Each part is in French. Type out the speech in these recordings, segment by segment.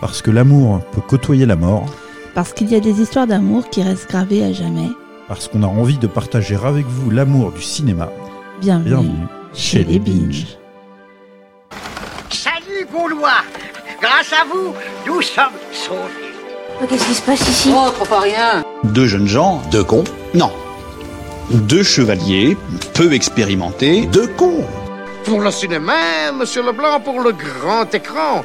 Parce que l'amour peut côtoyer la mort. Parce qu'il y a des histoires d'amour qui restent gravées à jamais. Parce qu'on a envie de partager avec vous l'amour du cinéma. Bienvenue, Bienvenue chez les Binge. Salut Gaulois Grâce à vous, nous sommes sauvés. Qu'est-ce qui se passe ici? Oh, trop pas rien. Deux jeunes gens, deux cons Non. Deux chevaliers, peu expérimentés, deux cons. Pour le cinéma, monsieur Leblanc, pour le grand écran.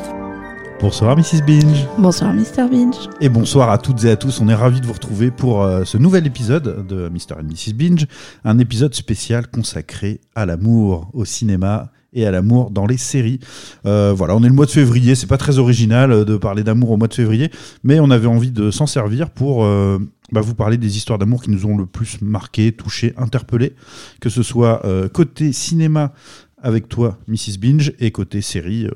Bonsoir Mrs. Binge. Bonsoir Mr. Binge. Et bonsoir à toutes et à tous. On est ravis de vous retrouver pour euh, ce nouvel épisode de Mr. and Mrs. Binge. Un épisode spécial consacré à l'amour au cinéma et à l'amour dans les séries. Euh, voilà, on est le mois de février, c'est pas très original euh, de parler d'amour au mois de février, mais on avait envie de s'en servir pour euh, bah, vous parler des histoires d'amour qui nous ont le plus marqué, touché, interpellé, que ce soit côté cinéma avec toi, Mrs. Binge, et côté série,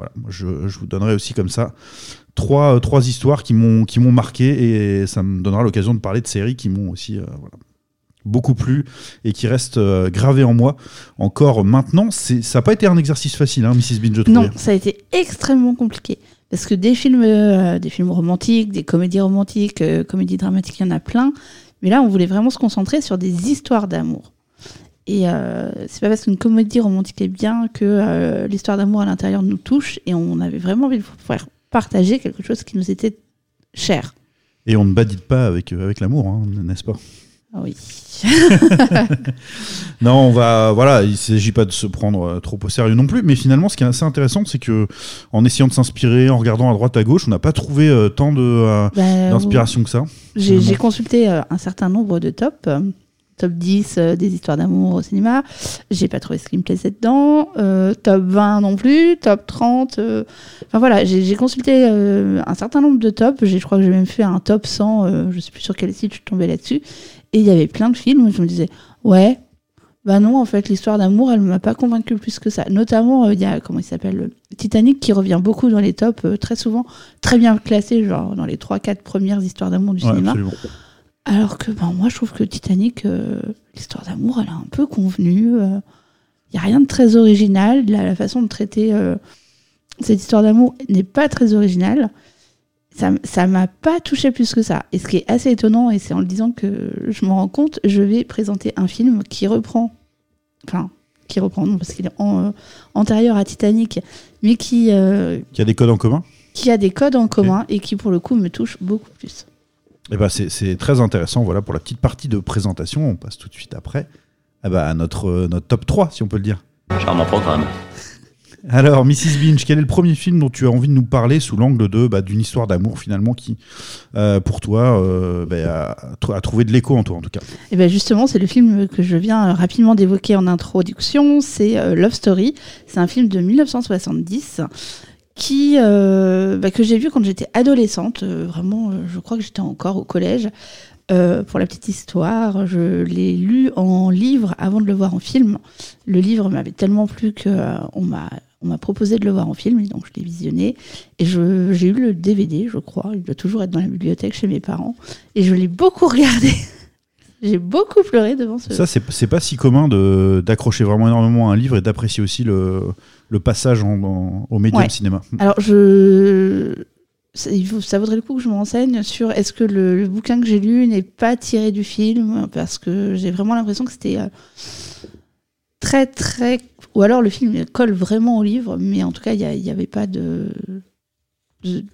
voilà, je, je vous donnerai aussi comme ça trois, euh, trois histoires qui m'ont marqué, et ça me donnera l'occasion de parler de séries qui m'ont aussi euh, voilà, beaucoup plu et qui restent euh, gravées en moi encore maintenant. C'est, ça n'a pas été un exercice facile, hein, Mrs. Binge, je. Non, ça a été extrêmement compliqué. Parce que des films, euh, des films romantiques, des comédies romantiques, comédies dramatiques, il y en a plein. Mais là, on voulait vraiment se concentrer sur des histoires d'amour. Et euh, c'est pas parce qu'une comédie romantique est bien que euh, l'histoire d'amour à l'intérieur nous touche. Et on avait vraiment envie de pouvoir partager quelque chose qui nous était cher. Et on ne badite pas avec, euh, avec l'amour, hein, n'est-ce pas? Ah oui. Non, on va, voilà, il s'agit pas de se prendre trop au sérieux non plus, mais finalement, ce qui est assez intéressant, c'est que en essayant de s'inspirer, en regardant à droite à gauche, on n'a pas trouvé euh, tant de, euh, Bah, d'inspiration que ça. J'ai consulté euh, un certain nombre de tops, top 10 euh, des histoires d'amour au cinéma. J'ai pas trouvé ce qui me plaisait dedans. Euh, top 20 non plus, top 30. euh, Enfin voilà, j'ai consulté un certain nombre de tops. Je crois que j'ai même fait un top 100. euh, je sais plus sur quel site je suis tombée là-dessus. Et il y avait plein de films où je me disais, ouais. Bah non, en fait, l'histoire d'amour, elle m'a pas convaincu plus que ça. Notamment, il y a, comment il s'appelle, Titanic, qui revient beaucoup dans les tops, très souvent, très bien classé, genre dans les 3-4 premières histoires d'amour du Ouais, cinéma. absolument. Alors que ben, moi, je trouve que Titanic, euh, l'histoire d'amour, elle a un peu convenu. Il n'y a rien de très original. La, la façon de traiter euh, cette histoire d'amour n'est pas très originale. Ça ça m'a pas touché plus que ça. Et ce qui est assez étonnant, et c'est en le disant que je m'en rends compte, je vais présenter un film qui reprend. Enfin, qui reprend, non, parce qu'il est en- euh, antérieur à Titanic, mais qui, euh, Qui a des codes en commun? qui a des codes en commun et qui, pour le coup, me touche beaucoup plus. Et ben c'est, très intéressant. Voilà pour la petite partie de présentation. On passe tout de suite après ah bah, à notre, euh, notre top 3, si on peut le dire. Charmant programme. Alors, Mrs. Binge, quel est le premier film dont tu as envie de nous parler sous l'angle de bah, d'une histoire d'amour finalement qui, euh, pour toi, euh, bah, a, a trouvé de l'écho en toi en tout cas? Et ben justement, c'est le film que je viens rapidement d'évoquer en introduction. C'est euh, Love Story. C'est un film de 1970 qui euh, bah, que j'ai vu quand j'étais adolescente. Euh, vraiment, euh, je crois que j'étais encore au collège. Pour la petite histoire, je l'ai lu en livre avant de le voir en film. Le livre m'avait tellement plu que euh, on m'a on m'a proposé de le voir en film, donc je l'ai visionné. Et j'ai eu le DVD, je crois. Il doit toujours être dans la bibliothèque chez mes parents. Et je l'ai beaucoup regardé. J'ai beaucoup pleuré devant ce. Ça, c'est, pas si commun d'accrocher vraiment énormément à un livre et d'apprécier aussi le, le passage en- en- au médium Ouais. cinéma. Alors, je. Ça, vaudrait le coup que je me renseigne sur est-ce que le, le bouquin que j'ai lu n'est pas tiré du film, parce que j'ai vraiment l'impression que c'était euh, très, très. Ou alors le film colle vraiment au livre, mais en tout cas, il n'y avait pas de, de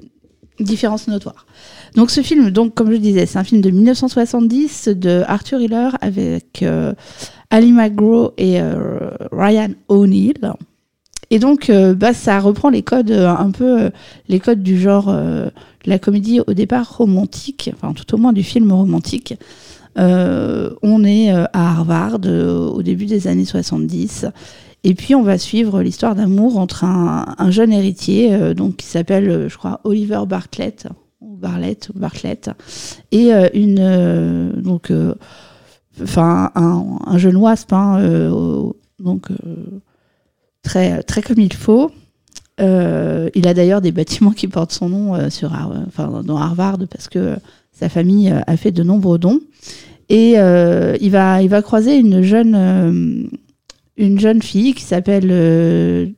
différence notoire. Donc, ce film, donc, comme je disais, c'est un film de 1970 de Arthur Hiller avec euh, Ali McGraw et euh, Ryan O'Neill. Et donc, euh, bah, ça reprend les codes, un peu les codes du genre de la comédie au départ romantique, enfin tout au moins du film romantique. Euh, on est euh, à Harvard euh, au début des années 70. Et puis on va suivre l'histoire d'amour entre un, un jeune héritier, donc qui s'appelle, je crois, Oliver Bartlett, ou Bartlett, ou Bartlett, et une donc, enfin un, un jeune wasp, hein, donc très très comme il faut. Il a d'ailleurs des bâtiments qui portent son nom sur, dans Harvard parce que sa famille euh, a fait de nombreux dons. Et euh, il, va, il va croiser une jeune, euh, une jeune fille qui s'appelle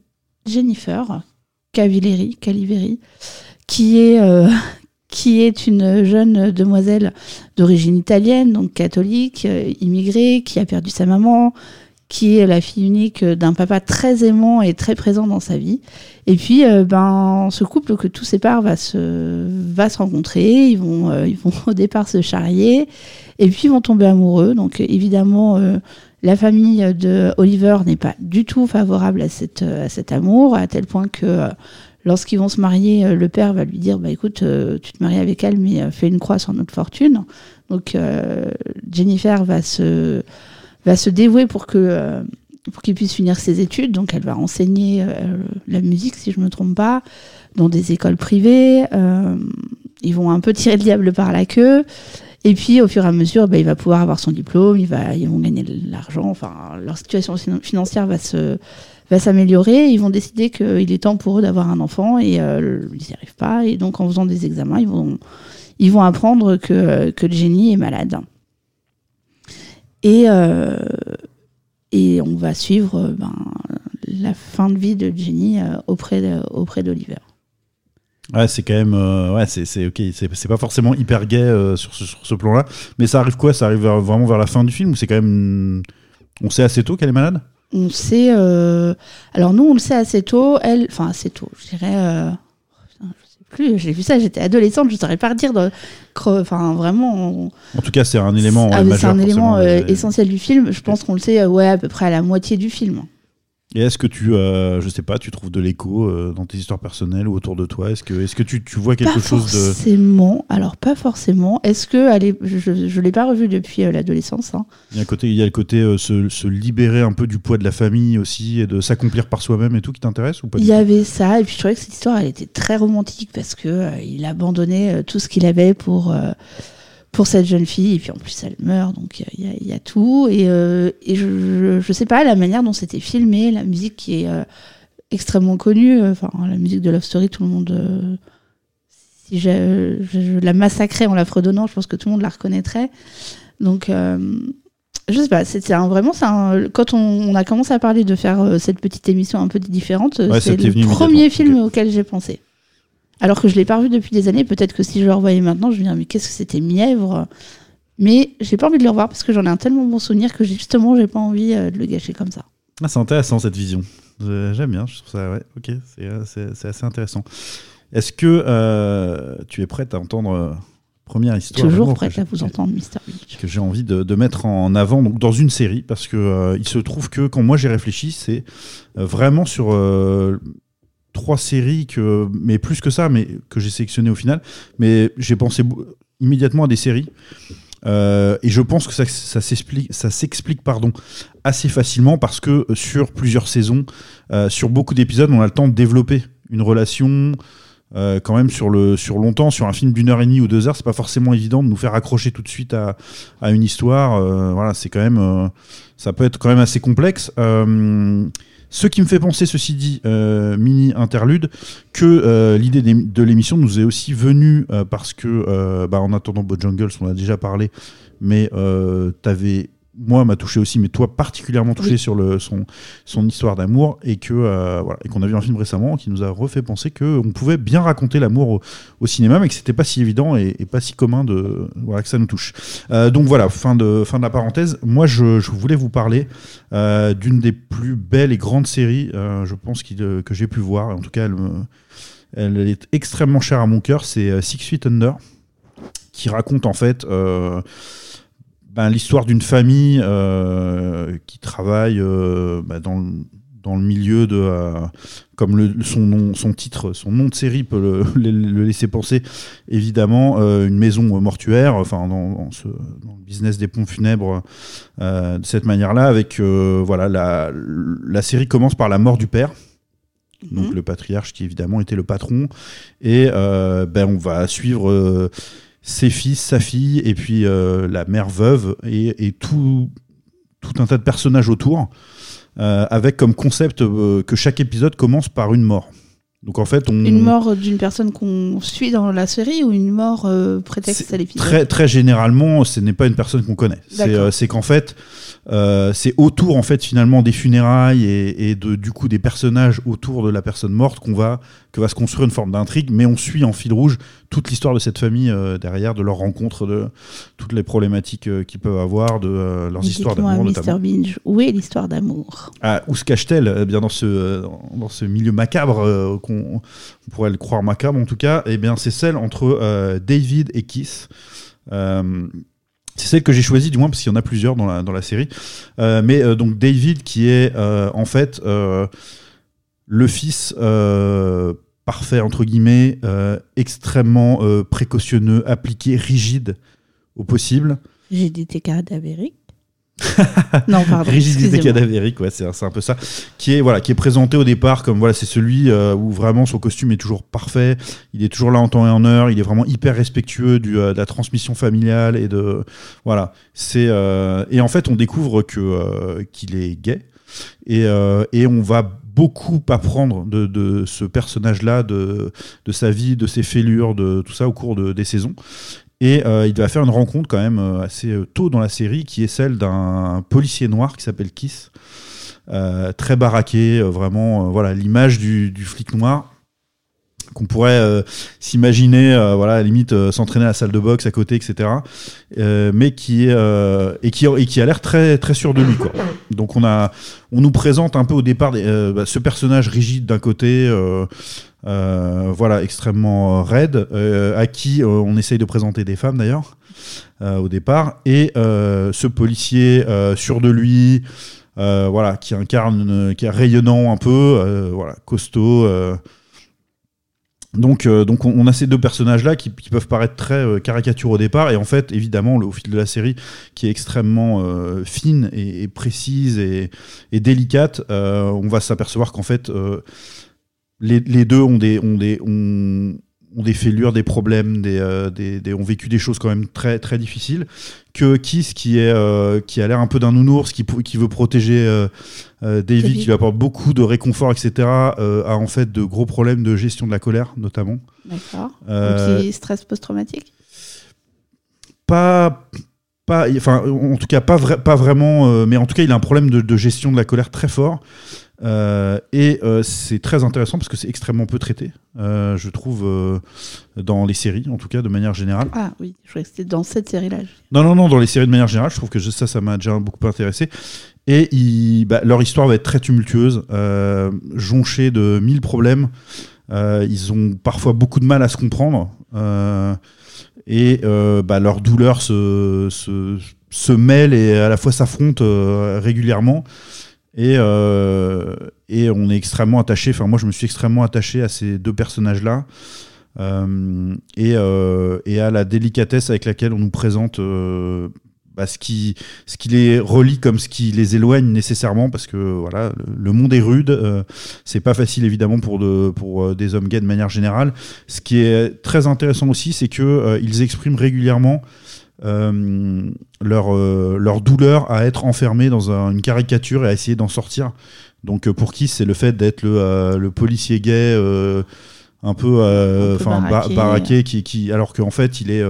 Jennifer Cavilleri, Caliveri, qui est, qui est une jeune demoiselle d'origine italienne, donc catholique, immigrée, qui a perdu sa maman, qui est la fille unique d'un papa très aimant et très présent dans sa vie. Et puis, euh, ben, ce couple que tout sépare va se, va se rencontrer. Ils vont, euh, ils vont au départ se charrier. Et puis, ils vont tomber amoureux. Donc, évidemment, euh, la famille de Oliver n'est pas du tout favorable à, cette, à cet amour, à tel point que lorsqu'ils vont se marier, le père va lui dire bah, écoute, tu te maries avec elle, mais fais une croix sur notre fortune. Donc, Jennifer va se, va se dévouer pour que. euh, pour qu'il puisse finir ses études, donc elle va enseigner euh, la musique, si je me trompe pas, dans des écoles privées. Euh, ils vont un peu tirer le diable par la queue. Et puis, au fur et à mesure, bah, il va pouvoir avoir son diplôme, il va, ils vont gagner de l'argent. Enfin, leur situation finan- financière va se va s'améliorer. Ils vont décider qu'il est temps pour eux d'avoir un enfant et ils n'y arrivent pas. Et donc, en faisant des examens, ils vont ils vont apprendre que que Jenny est malade. Et euh, et on va suivre euh, ben, la fin de vie de Jenny euh, auprès d'Oliver. Ouais, c'est quand même. euh, ouais, c'est c'est ok. C'est c'est pas forcément hyper gay euh, sur ce, sur ce plan-là. Mais ça arrive quoi? Ça arrive vers- vraiment vers la fin du film ou c'est quand même. On sait assez tôt qu'elle est malade? On sait. euh, Alors nous, on le sait assez tôt. Elle, enfin assez tôt, je dirais. euh, putain, je sais plus. J'ai vu ça. J'étais adolescente. Je saurais pas dire. de- cre- Enfin vraiment. on- En tout cas, c'est un élément Ah, c'est un élément euh, mais- essentiel du film. Je pense qu'on le sait. euh, ouais, à peu près à la moitié du film. Et est-ce que tu, euh, je sais pas, tu trouves de l'écho euh, dans tes histoires personnelles ou autour de toi? Est-ce que, est-ce que tu, tu vois quelque pas chose de. forcément. Alors pas forcément. Est-ce que est- je je l'ai pas revu depuis euh, l'adolescence. hein. Il y a, un côté, il y a le côté euh, se, se libérer un peu du poids de la famille aussi et de s'accomplir par soi-même et tout qui t'intéresse ou pas Il y avait ça, et puis je trouvais que cette histoire, elle était très romantique parce que il abandonnait tout ce qu'il avait pour pour cette jeune fille, et puis en plus elle meurt, donc il y, a- il y a tout. Et, euh, et je, je, je sais pas la manière dont c'était filmé, la musique qui est euh, extrêmement connue, euh, enfin la musique de Love Story, tout le monde. euh, si je, la massacrais en la fredonnant, je pense que tout le monde la reconnaîtrait. Donc je sais pas, c'était vraiment, un- quand on, on a commencé à parler de faire cette petite émission un peu différente, Ouais, c'est le premier film auquel j'ai pensé. Alors que je l'ai pas revu depuis des années, peut-être que si je le revoyais maintenant, je me dirais mais qu'est-ce que c'était mièvre. Mais j'ai pas envie de le revoir parce que j'en ai un tellement bon souvenir que justement j'ai pas envie euh, de le gâcher comme ça. Ah, c'est intéressant cette vision. J'aime bien, je trouve ça, ouais, ok, c'est euh, assez intéressant. Est-ce que euh, tu es prête à entendre euh, première histoire Toujours prête à vous entendre. Beach. que j'ai envie de, de mettre en avant donc dans une série parce que euh, il se trouve que quand moi j'ai réfléchi c'est vraiment sur trois séries que mais plus que ça mais que j'ai sélectionné au final. Mais j'ai pensé immédiatement à des séries. Euh, et je pense que ça, ça s'explique assez facilement parce que euh, sur plusieurs saisons euh, sur beaucoup d'épisodes on a le temps de développer une relation quand même sur le sur longtemps sur un film d'une heure et demie ou deux heures c'est pas forcément évident de nous faire accrocher tout de suite à, à une histoire voilà c'est quand même ça peut être quand même assez complexe ce qui me fait penser, ceci dit, euh, mini interlude, que euh, l'idée de l'émission nous est aussi venue euh, parce que, bah, en attendant Bojangles, on a déjà parlé, mais euh, t'avais moi m'a touché aussi, mais toi particulièrement touché Oui. sur le, son, son histoire d'amour et que euh, voilà et qu'on a vu un film récemment qui nous a refait penser que on pouvait bien raconter l'amour au, au cinéma, mais que c'était pas si évident et, et pas si commun de voilà que ça nous touche. Euh, donc voilà, fin de fin de la parenthèse. Moi, je, je voulais vous parler euh, d'une des plus belles et grandes séries, je pense euh, que j'ai pu voir. En tout cas, elle, me- elle est extrêmement chère à mon cœur. C'est Six Feet Under, qui raconte en fait ben, l'histoire d'une famille euh, qui travaille euh, bah, dans, le- dans le milieu de, euh, comme le, son, nom, son titre, son nom de série peut le, le- le laisser penser, évidemment, euh, une maison mortuaire, enfin dans, dans ce, dans le business des pompes funèbres euh, de cette manière-là, avec euh, voilà la, la série commence par la mort du père. Donc Mhm. le patriarche qui évidemment était le patron et ben on va suivre ses fils, sa fille et puis euh, la mère veuve et, et tout tout un tas de personnages autour euh, avec comme concept euh, que chaque épisode commence par une mort. Donc en fait on Une mort d'une personne qu'on suit dans la série ou une mort prétexte à l'épisode? Très, très généralement, ce n'est pas une personne qu'on connaît. C'est qu'en fait, c'est autour en fait finalement des funérailles et, et de, du coup des personnages autour de la personne morte qu'on va que va se construire une forme d'intrigue, mais on suit en fil rouge toute l'histoire de cette famille euh, derrière, de leurs rencontres, de toutes les problématiques euh, qu'ils peuvent avoir, de euh, leurs histoires d'amour Mr. notamment. Binge, où est l'histoire d'amour? Ah, où se cache-t-elle Eh bien dans ce dans ce milieu macabre qu'on on pourrait le croire macabre en tout cas eh bien c'est celle entre David et Kiss c'est celle que j'ai choisie du moins parce qu'il y en a plusieurs dans la, dans la série Euh, mais euh, donc David qui est euh, en fait le fils parfait entre guillemets euh, extrêmement euh, précautionneux appliqué rigide au possible t'es cadavérique Non, pardon. Rigidité cadavérique, ouais, c'est un peu ça. Qui est voilà, qui est présenté au départ comme voilà, c'est celui euh, où vraiment son costume est toujours parfait. Il est toujours là en temps et en heure. Il est vraiment hyper respectueux du, euh, de la transmission familiale et de voilà. C'est euh, et en fait on découvre qu'il est gay et et on va beaucoup apprendre de, de ce personnage-là, de, de sa vie, de ses fêlures, de tout ça au cours de- des saisons. Et euh, il va faire une rencontre quand même euh, assez euh, tôt dans la série, qui est celle d'un policier noir qui s'appelle Kiss, très baraqué, vraiment, voilà, l'image du flic noir qu'on pourrait euh, s'imaginer, euh, voilà, à la limite euh, s'entraîner à la salle de boxe à côté, etc. Mais qui est et qui et qui a l'air très très sûr de lui, quoi. Donc on a, on nous présente un peu au départ bah, ce personnage rigide d'un côté. voilà, extrêmement raide, à qui on essaye de présenter des femmes d'ailleurs au départ, et ce policier sûr de lui, voilà, qui incarne, qui est rayonnant un peu, voilà, costaud. Donc, euh, donc on, a ces deux personnages-là qui, peuvent paraître très euh, caricaturaux au départ, et en fait, évidemment, au fil de la série, qui est extrêmement euh, fine et, précise et, délicate, euh, on va s'apercevoir qu'en fait, les, les deux ont des, ont des, ont, ont des fêlures, des problèmes, des, euh, des, des- ont vécu des choses quand même très, très difficiles. Que Kiss, qui, est, euh, qui a l'air un peu d'un nounours, qui, veut protéger euh, euh, David, qui lui apporte beaucoup de réconfort, etc., a en fait de gros problèmes de gestion de la colère, notamment. D'accord. Donc, stress post-traumatique? Pas pas enfin en tout cas pas vrai, pas vraiment mais en tout cas il a un problème de, de gestion de la colère très fort Euh, et euh, c'est très intéressant parce que c'est extrêmement peu traité euh, je trouve dans les séries en tout cas de manière générale Ah oui, je croyais que c'était dans cette série-là. non non non dans les séries de manière générale je trouve que je- ça ça m'a déjà beaucoup intéressé et il- bah, leur histoire va être très tumultueuse jonchée de mille problèmes ils ont parfois beaucoup de mal à se comprendre et bah, leurs douleurs se, se, se mêlent et à la fois s'affrontent régulièrement. Et, euh, et on est extrêmement attaché, enfin moi je me suis extrêmement attaché à ces deux personnages-là euh, et, euh, et à la délicatesse avec laquelle on nous présente euh, bah, ce, qui, ce qui les relie comme ce qui les éloigne nécessairement parce que voilà le, monde est rude, euh, c'est pas facile évidemment pour, de, pour euh, des hommes gays de manière générale. Ce qui est très intéressant aussi, c'est que euh, ils expriment régulièrement euh, leur, euh, leur douleur à être enfermés dans un- une caricature et à essayer d'en sortir. Donc euh, pour qui c'est le fait d'être le, le policier gay un peu, enfin ba- baraqué. baraqué, qui, qui, alors qu'en fait il est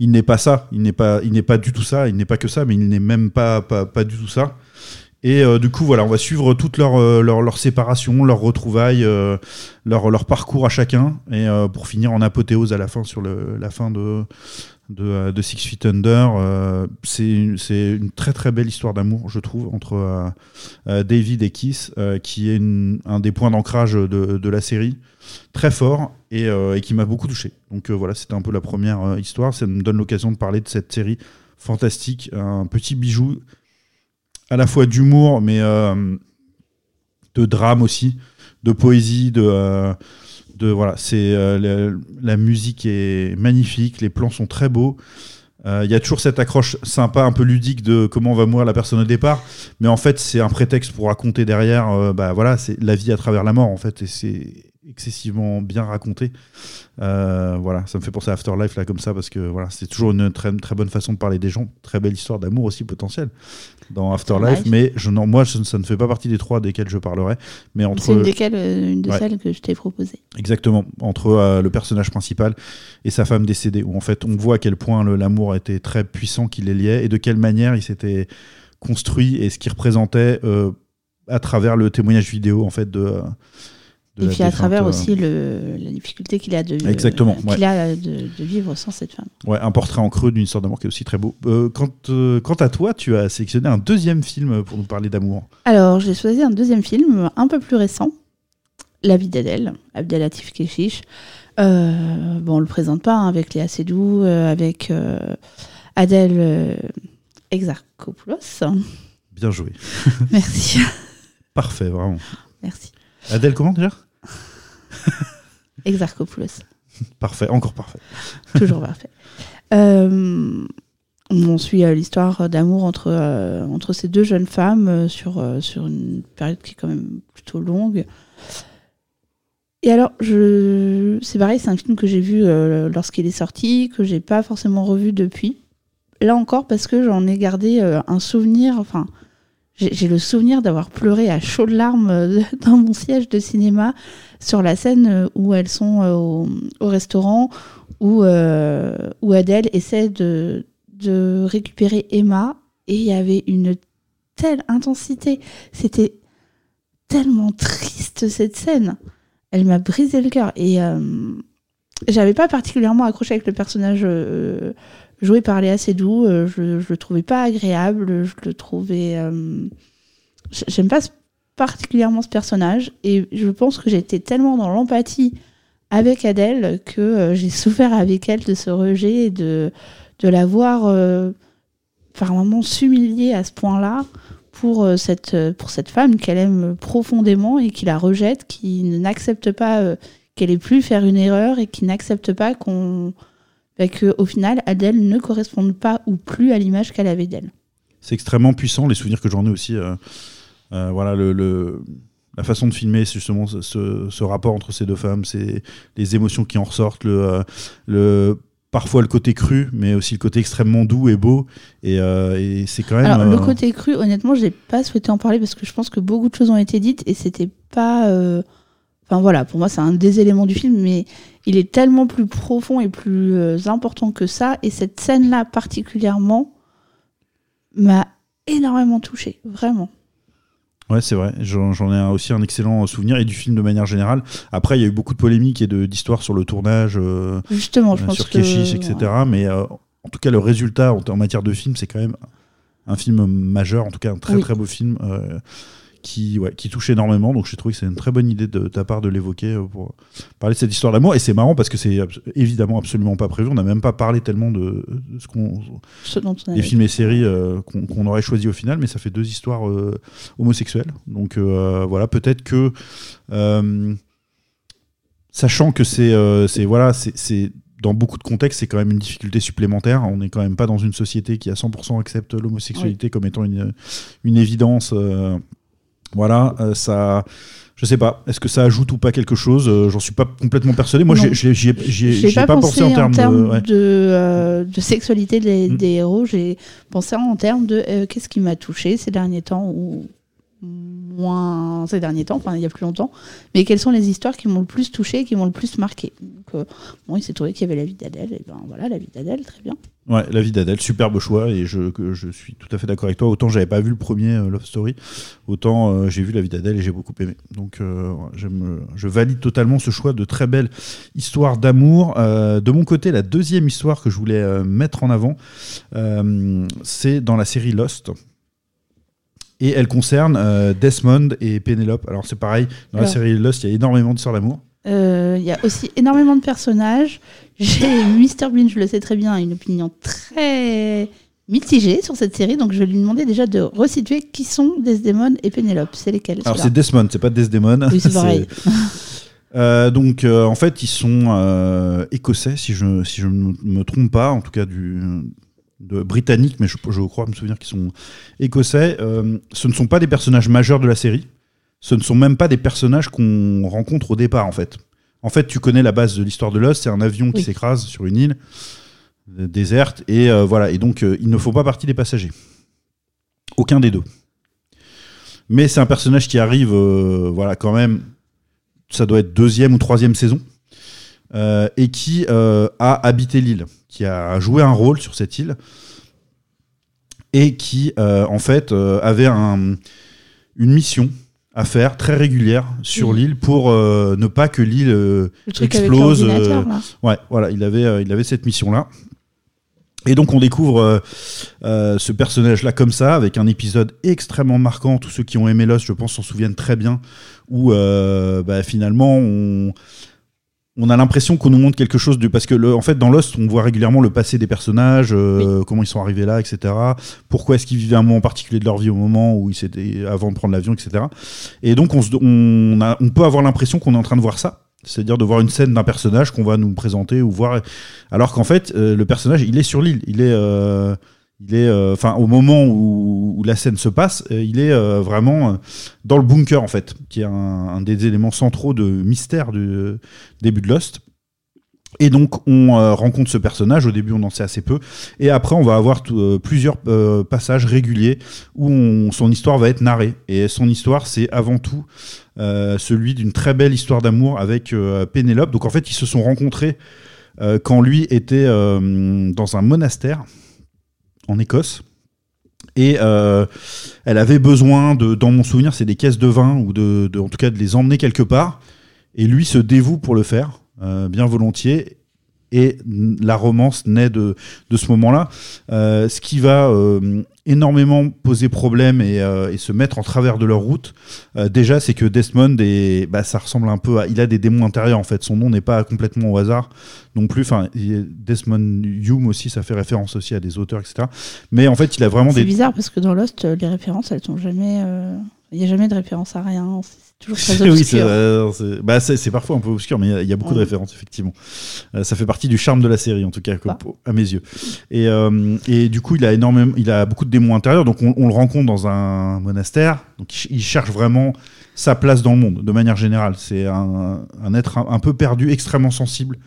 il n'est pas ça, il n'est pas, il n'est pas du tout ça, il n'est pas que ça, mais il n'est même pas, pas, pas du tout ça. Et euh, du coup, voilà, on va suivre toute leur, euh, leur, leur séparation, leur retrouvaille, euh, leur, leur parcours à chacun, et euh, pour finir en apothéose à la fin sur la fin de, de, Six Feet Under. c'est une, très très belle histoire d'amour, je trouve, entre David et Kiss, qui est un des points d'ancrage de, de la série, très fort et, et qui m'a beaucoup touché. Donc voilà, c'était un peu la première histoire. Ça me donne l'occasion de parler de cette série fantastique, un petit bijou à la fois d'humour, mais, euh, de drame aussi, de poésie, de, euh, de voilà, c'est euh, la, musique est magnifique, les plans sont très beaux. Il y a toujours cette accroche sympa, un peu ludique de comment va mourir la personne au départ, mais en fait c'est un prétexte pour raconter derrière, bah voilà, c'est la vie à travers la mort en fait, et c'est excessivement bien raconté. Euh, voilà, ça me fait penser à Afterlife là comme ça parce que voilà, c'est toujours une très, très bonne façon de parler des gens, très belle histoire d'amour aussi potentielle dans Afterlife, mais je, non, moi je- ça ne fait pas partie des trois desquels je parlerai, mais entre C'est une, desquelles, euh, une de Ouais. celles que je t'ai proposées. Exactement, entre euh, le personnage principal et sa femme décédée, où en fait on voit à quel point le- l'amour était très puissant qui les liait et de quelle manière il s'était construit et ce qu'il représentait à travers le témoignage vidéo en fait de. Euh, Et puis à travers euh, aussi le, la difficulté qu'il a de, Exactement, qu'il ouais. a de, de vivre sans cette femme. Ouais, un portrait en creux d'une histoire d'amour qui est aussi très beau. Euh, quant, euh, quant à toi, tu as sélectionné un deuxième film pour nous parler d'amour. Alors, j'ai choisi un deuxième film un peu plus récent, La vie d'Adèle, Abdelatif Keshish. Euh, bon, on le présente pas hein, avec Léa Seydoux, euh, avec euh, Adèle euh, Exarchopoulos. Bien joué. Merci. Parfait, vraiment. Merci. Adèle, comment déjà? Exarchopoulos. Parfait, encore parfait. Toujours parfait. Euh, on suit euh, l'histoire d'amour entre, euh, entre ces deux jeunes femmes sur, sur une période qui est quand même plutôt longue. Et alors, je... c'est pareil, c'est un film que j'ai vu lorsqu'il est sorti, que j'ai pas forcément revu depuis. Là encore, parce que j'en ai gardé un souvenir, enfin, j'ai le souvenir d'avoir pleuré à chaudes larmes dans mon siège de cinéma sur la scène euh, où elles sont euh, au, au restaurant, où, euh, où Adèle essaie de, récupérer Emma, et il y avait une telle intensité. C'était tellement triste cette scène. Elle m'a brisé le cœur. Et j'avais pas particulièrement accroché avec le personnage joué par Léa Seydoux. Euh, je, je le trouvais pas agréable. Je le trouvais. J'aime pas ce- particulièrement ce personnage. Et je pense que j'étais tellement dans l'empathie avec Adèle que euh, j'ai souffert avec elle de ce rejet et de, de la voir euh, par s'humilier à ce point-là pour, euh, cette, euh, pour cette femme qu'elle aime profondément et qui la rejette, qui n'accepte pas qu'elle ait pu faire une erreur et qui n'accepte pas qu'on bah, que au final Adèle ne corresponde pas ou plus à l'image qu'elle avait d'elle. C'est extrêmement puissant, les souvenirs que j'en ai aussi. Euh, voilà, le, le- la façon de filmer, justement ce, ce- rapport entre ces deux femmes, c'est les émotions qui en ressortent, le, euh, le, parfois le côté cru, mais aussi le côté extrêmement doux et beau. Et, euh, et c'est quand même. Alors le côté cru, honnêtement, j'ai pas souhaité en parler parce que je pense que beaucoup de choses ont été dites et c'était pas. euh, Enfin voilà, pour moi c'est un des éléments du film, mais il est tellement plus profond et plus important que ça. Et cette scène-là particulièrement m'a énormément touchée, vraiment. Ouais, c'est vrai. J'en ai aussi un excellent souvenir et du film de manière générale. Après, il y a eu beaucoup de polémiques et de- d'histoires sur le tournage, euh, Justement, je euh, pense sur que Keshish, etc. Mais euh, en tout cas, le résultat en, en matière de film, c'est quand même un film majeur, en tout cas un très Oui. très beau film euh, qui, ouais, qui touche énormément. Donc j'ai trouvé que c'est une très bonne idée de ta part de l'évoquer euh, pour parler de cette histoire d'amour. Et c'est marrant parce que c'est abs- évidemment absolument pas prévu. On n'a même pas parlé tellement de, de ce qu'on avait- films et séries euh, qu'on aurait choisi au final, mais ça fait deux histoires euh, homosexuelles. Donc euh, voilà, peut-être que sachant que c'est voilà, c'est dans beaucoup de contextes, c'est quand même une difficulté supplémentaire. On n'est quand même pas dans une société qui à 100% accepte l'homosexualité comme étant une, une évidence. euh, voilà, euh, ça. Je sais pas, est-ce que ça ajoute ou pas quelque chose Euh, J'en suis pas complètement persuadé. Moi, j'y- ai, pas, pas, pensé, pensé en termes, de. ouais. de, euh, de sexualité des, Mm. des héros, j'ai pensé en termes de qu'est-ce qui m'a touché ces derniers temps ou moins ces derniers temps, enfin il y a plus longtemps, mais quelles sont les histoires qui m'ont le plus touché, qui m'ont le plus marqué. Euh, bon, il s'est trouvé qu'il y avait la vie d'Adèle, et ben voilà la vie d'Adèle, très bien. Ouais, La vie d'Adèle, superbe choix et je, je suis tout à fait d'accord avec toi. Autant j'avais pas vu le premier euh, Love Story, autant euh, j'ai vu La vie d'Adèle et j'ai beaucoup aimé. Donc je valide totalement ce choix de très belle histoire d'amour. De mon côté, la deuxième histoire que je voulais mettre en avant, c'est dans la série Lost. Et elle concerne euh, Desmond et Penelope. Alors c'est pareil, dans la série Lost, il y a énormément d'histoires d'amour. Euh, Il y a aussi énormément de personnages. J'ai Mr Bean, je le sais très bien, a une opinion très mitigé sur cette série, donc je vais lui demander déjà de resituer qui sont Desdemone et Pénélope. C'est lesquels Alors c'est Desmond, c'est pas Desdemone. Oui, c'est pareil. Euh, donc euh, en fait ils sont écossais si je si je ne me trompe pas, en tout cas du de britannique, mais je, je crois me souvenir qu'ils sont écossais. Euh, ce ne sont pas des personnages majeurs de la série. Ce ne sont même pas des personnages qu'on rencontre au départ en fait. En fait, tu connais la base de l'histoire de Lost, c'est un avion qui Oui. s'écrase sur une île euh, déserte et euh, voilà. Et donc euh, ils ne font pas partie des passagers. Aucun des deux. Mais c'est un personnage qui arrive, voilà, quand même. Ça doit être deuxième ou troisième saison. et qui a habité l'île, qui a joué un rôle sur cette île, et qui, euh, en fait, euh, avait un- une mission à faire très régulière sur Oui. l'île pour euh, ne pas que l'île explose. Ouais, voilà, il avait, il avait cette mission-là. Et donc on découvre ce personnage-là comme ça, avec un épisode extrêmement marquant. Tous ceux qui ont aimé Lost, je pense, s'en souviennent très bien, où bah, finalement on, on a l'impression qu'on nous montre quelque chose de parce que le, en fait dans Lost on voit régulièrement le passé des personnages, euh, comment ils sont arrivés là, etc. Pourquoi est-ce qu'ils vivaient un moment particulier de leur vie au moment où ils s'étaient avant de prendre l'avion, etc. Et donc on, se- on, a- on peut avoir l'impression qu'on est en train de voir ça. C'est-à-dire de voir une scène d'un personnage qu'on va nous présenter ou voir, alors qu'en fait euh, le personnage il est sur l'île, il est, euh, il est, euh, enfin au moment où, la scène se passe, euh, il est euh, vraiment dans le bunker en fait, qui est un, des éléments centraux de mystère du début de Lost. Et donc on rencontre ce personnage. Au début, on en sait assez peu, et après, on va avoir plusieurs passages réguliers où on- son histoire va être narrée. Et son histoire, c'est avant tout celui d'une très belle histoire d'amour avec Pénélope. Donc en fait, ils se sont rencontrés quand lui était dans un monastère en Écosse. Et euh, elle avait besoin de, dans mon souvenir, c'est des caisses de vin ou de, en tout cas de les emmener quelque part. Et lui se dévoue pour le faire, euh, bien volontiers. Et la romance naît de, de ce moment-là. Euh, ce qui va énormément poser problème et, euh, et se mettre en travers de leur route, euh, déjà, c'est que Desmond, est, bah, ça ressemble un peu à. Il a des démons intérieurs, en fait. Son nom n'est pas complètement au hasard non plus. Enfin, Desmond Hume aussi, ça fait référence aussi à des auteurs, etc. Mais en fait, il a vraiment C'est des. bizarre parce que dans Lost, euh, les références, elles sont jamais. Il n'y a jamais de référence à rien. Toujours très oui, obscur. c'est euh, bah, c'est- parfois un peu obscur, mais il y a- il y, a beaucoup de Ouais. références, effectivement. Euh, ça fait partie du charme de la série, en tout cas, comme- à mes yeux. Et, euh, et du coup, il a énormément, il a beaucoup de démons intérieurs, donc on, on le rencontre dans un monastère. Donc il, ch- il cherche vraiment sa place dans le monde, de manière générale. C'est un, un être un, un peu perdu, extrêmement sensible,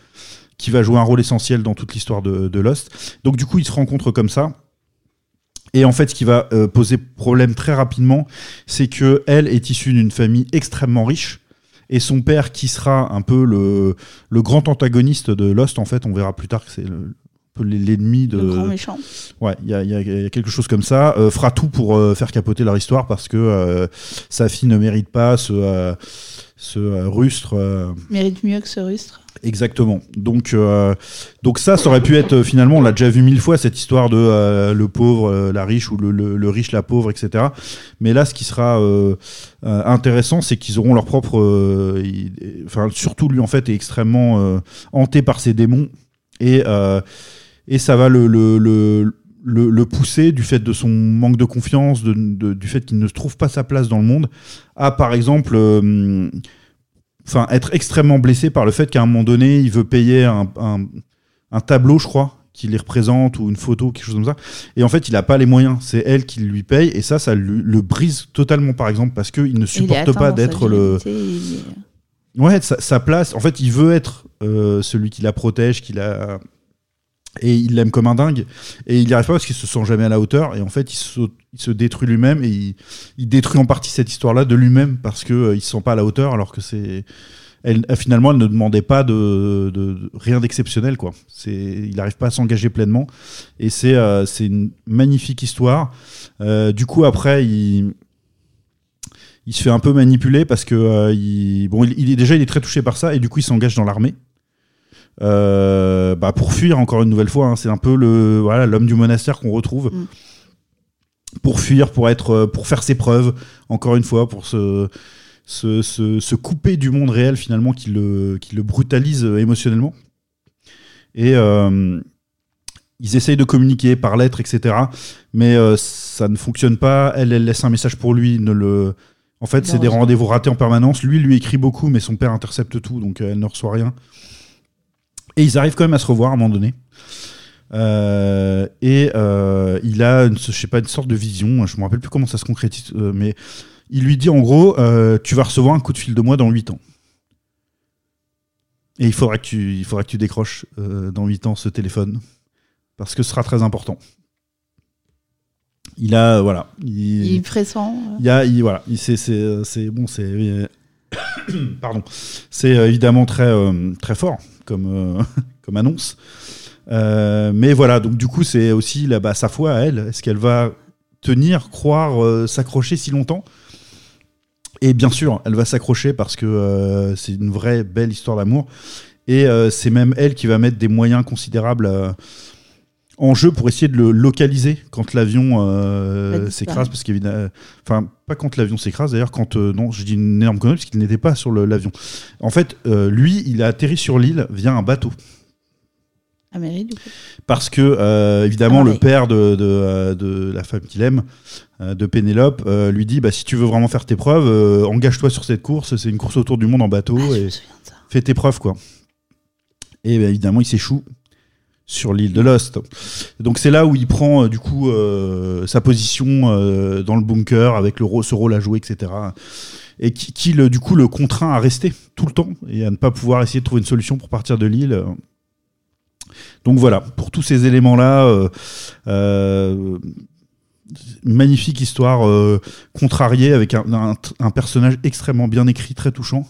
qui va jouer un rôle essentiel dans toute l'histoire de, de Lost. Donc du coup, ils se rencontrent comme ça. Et en fait, ce qui va euh, poser problème très rapidement, c'est que elle est issue d'une famille extrêmement riche. Et son père, qui sera un peu le, le grand antagoniste de Lost, en fait, on verra plus tard que c'est le- peu l'ennemi de. Le grand méchant. Ouais, il y a, y y quelque chose comme ça. euh, fera tout pour euh, faire capoter leur histoire parce que euh, sa fille ne mérite pas ce, ce rustre. Mérite mieux que ce rustre. Exactement. Donc, donc ça, ça aurait pu être finalement, on l'a déjà vu mille fois cette histoire de le pauvre, la riche ou le, le- le riche, la pauvre, etc. Mais là, ce qui sera intéressant, c'est qu'ils auront leur propre, enfin surtout lui en fait est extrêmement hanté par ses démons et et ça va le, le, le le, pousser du fait de son manque de confiance, de- de- du fait qu'il ne se trouve pas sa place dans le monde, à par exemple euh, enfin être extrêmement blessé par le fait qu'à un moment donné, il veut payer un, un- un tableau, je crois, qui les représente ou une photo, quelque chose comme ça. Et en fait, il n'a pas les moyens. C'est elle qui lui paye et ça, ça lui- le brise totalement, par exemple, parce qu'il ne supporte pas d'être le. Ouais, sa, sa place. En fait, il veut être euh, celui qui la protège, qui la. Et il l'aime comme un dingue. Et il n'y arrive pas parce qu'il se sent jamais à la hauteur. Et en fait, il se, détruit lui-même et il, détruit en partie cette histoire-là de lui-même parce qu'il ne se sent pas à la hauteur alors que c'est. Elle, finalement, elle ne demandait pas de, rien d'exceptionnel. quoi. Il n'arrive pas à s'engager pleinement. Et c'est, euh, une magnifique histoire. Euh, du coup, après, il, il se fait un peu manipuler parce que euh, bon, est déjà il est très touché par ça et du coup il s'engage dans l'armée. Euh, bah, pour fuir encore une nouvelle fois, hein, c'est un peu le voilà l'homme du monastère qu'on retrouve Mm. pour fuir, pour être, euh, pour faire ses preuves encore une fois, pour se se, se- se couper du monde réel finalement qui le qui le brutalise euh, émotionnellement. Et euh, ils essayent de communiquer par lettres, etc. Mais euh, ça ne fonctionne pas. Elle, elle laisse un message pour lui. Ne le... En fait, c'est des rendez-vous ratés en permanence. Lui, lui écrit beaucoup, mais son père intercepte tout, donc elle ne reçoit rien. Et ils arrivent quand même à se revoir à un moment donné. Euh, et euh, il a, une, je sais pas, une sorte de vision. Je me rappelle plus comment ça se concrétise, euh, mais il lui dit en gros, tu vas recevoir un coup de fil de moi dans 8 ans. Et il faudra que tu, il faudra que tu décroches dans 8 ans ce téléphone. Parce que ce sera très important. Il a, voilà. Il, Il pressent. il y a, il- voilà. il- C'est, bon, c'est. Pardon. C'est évidemment très, très fort comme, euh, comme annonce. Euh, mais voilà, donc du coup, c'est aussi là, bah, sa foi à elle. Est-ce qu'elle va tenir, croire, euh, s'accrocher si longtemps? Et bien sûr, elle va s'accrocher parce que c'est une vraie belle histoire d'amour. Et c'est même elle qui va mettre des moyens considérables en jeu pour essayer de le localiser quand l'avion euh, disparaître. s'écrase. Parce qu'évidemment, enfin, pas quand l'avion s'écrase d'ailleurs, quand. euh, non, je dis une énorme connerie parce qu'il n'était pas sur l'avion. En fait, euh, lui, il a atterri sur l'île via un bateau. Amérique, du coup. Parce que, euh, évidemment, Ah le père de, de, euh, de la femme qu'il aime, euh, de Pénélope, euh, lui dit bah, si tu veux vraiment faire tes preuves, euh, engage-toi sur cette course. C'est une course autour du monde en bateau. Ah, je et me souviens de ça. fais tes preuves, quoi. Et bah, évidemment, il s'échoue sur l'île de Lost. Donc, c'est là où il prend, euh, du coup, euh, sa position euh, dans le bunker avec le, ce rôle à jouer, etc. Et qui, le, du coup, le contraint à rester tout le temps et à ne pas pouvoir essayer de trouver une solution pour partir de l'île. Donc voilà, pour tous ces éléments-là, magnifique histoire contrariée avec un, un- personnage extrêmement bien écrit, très touchant,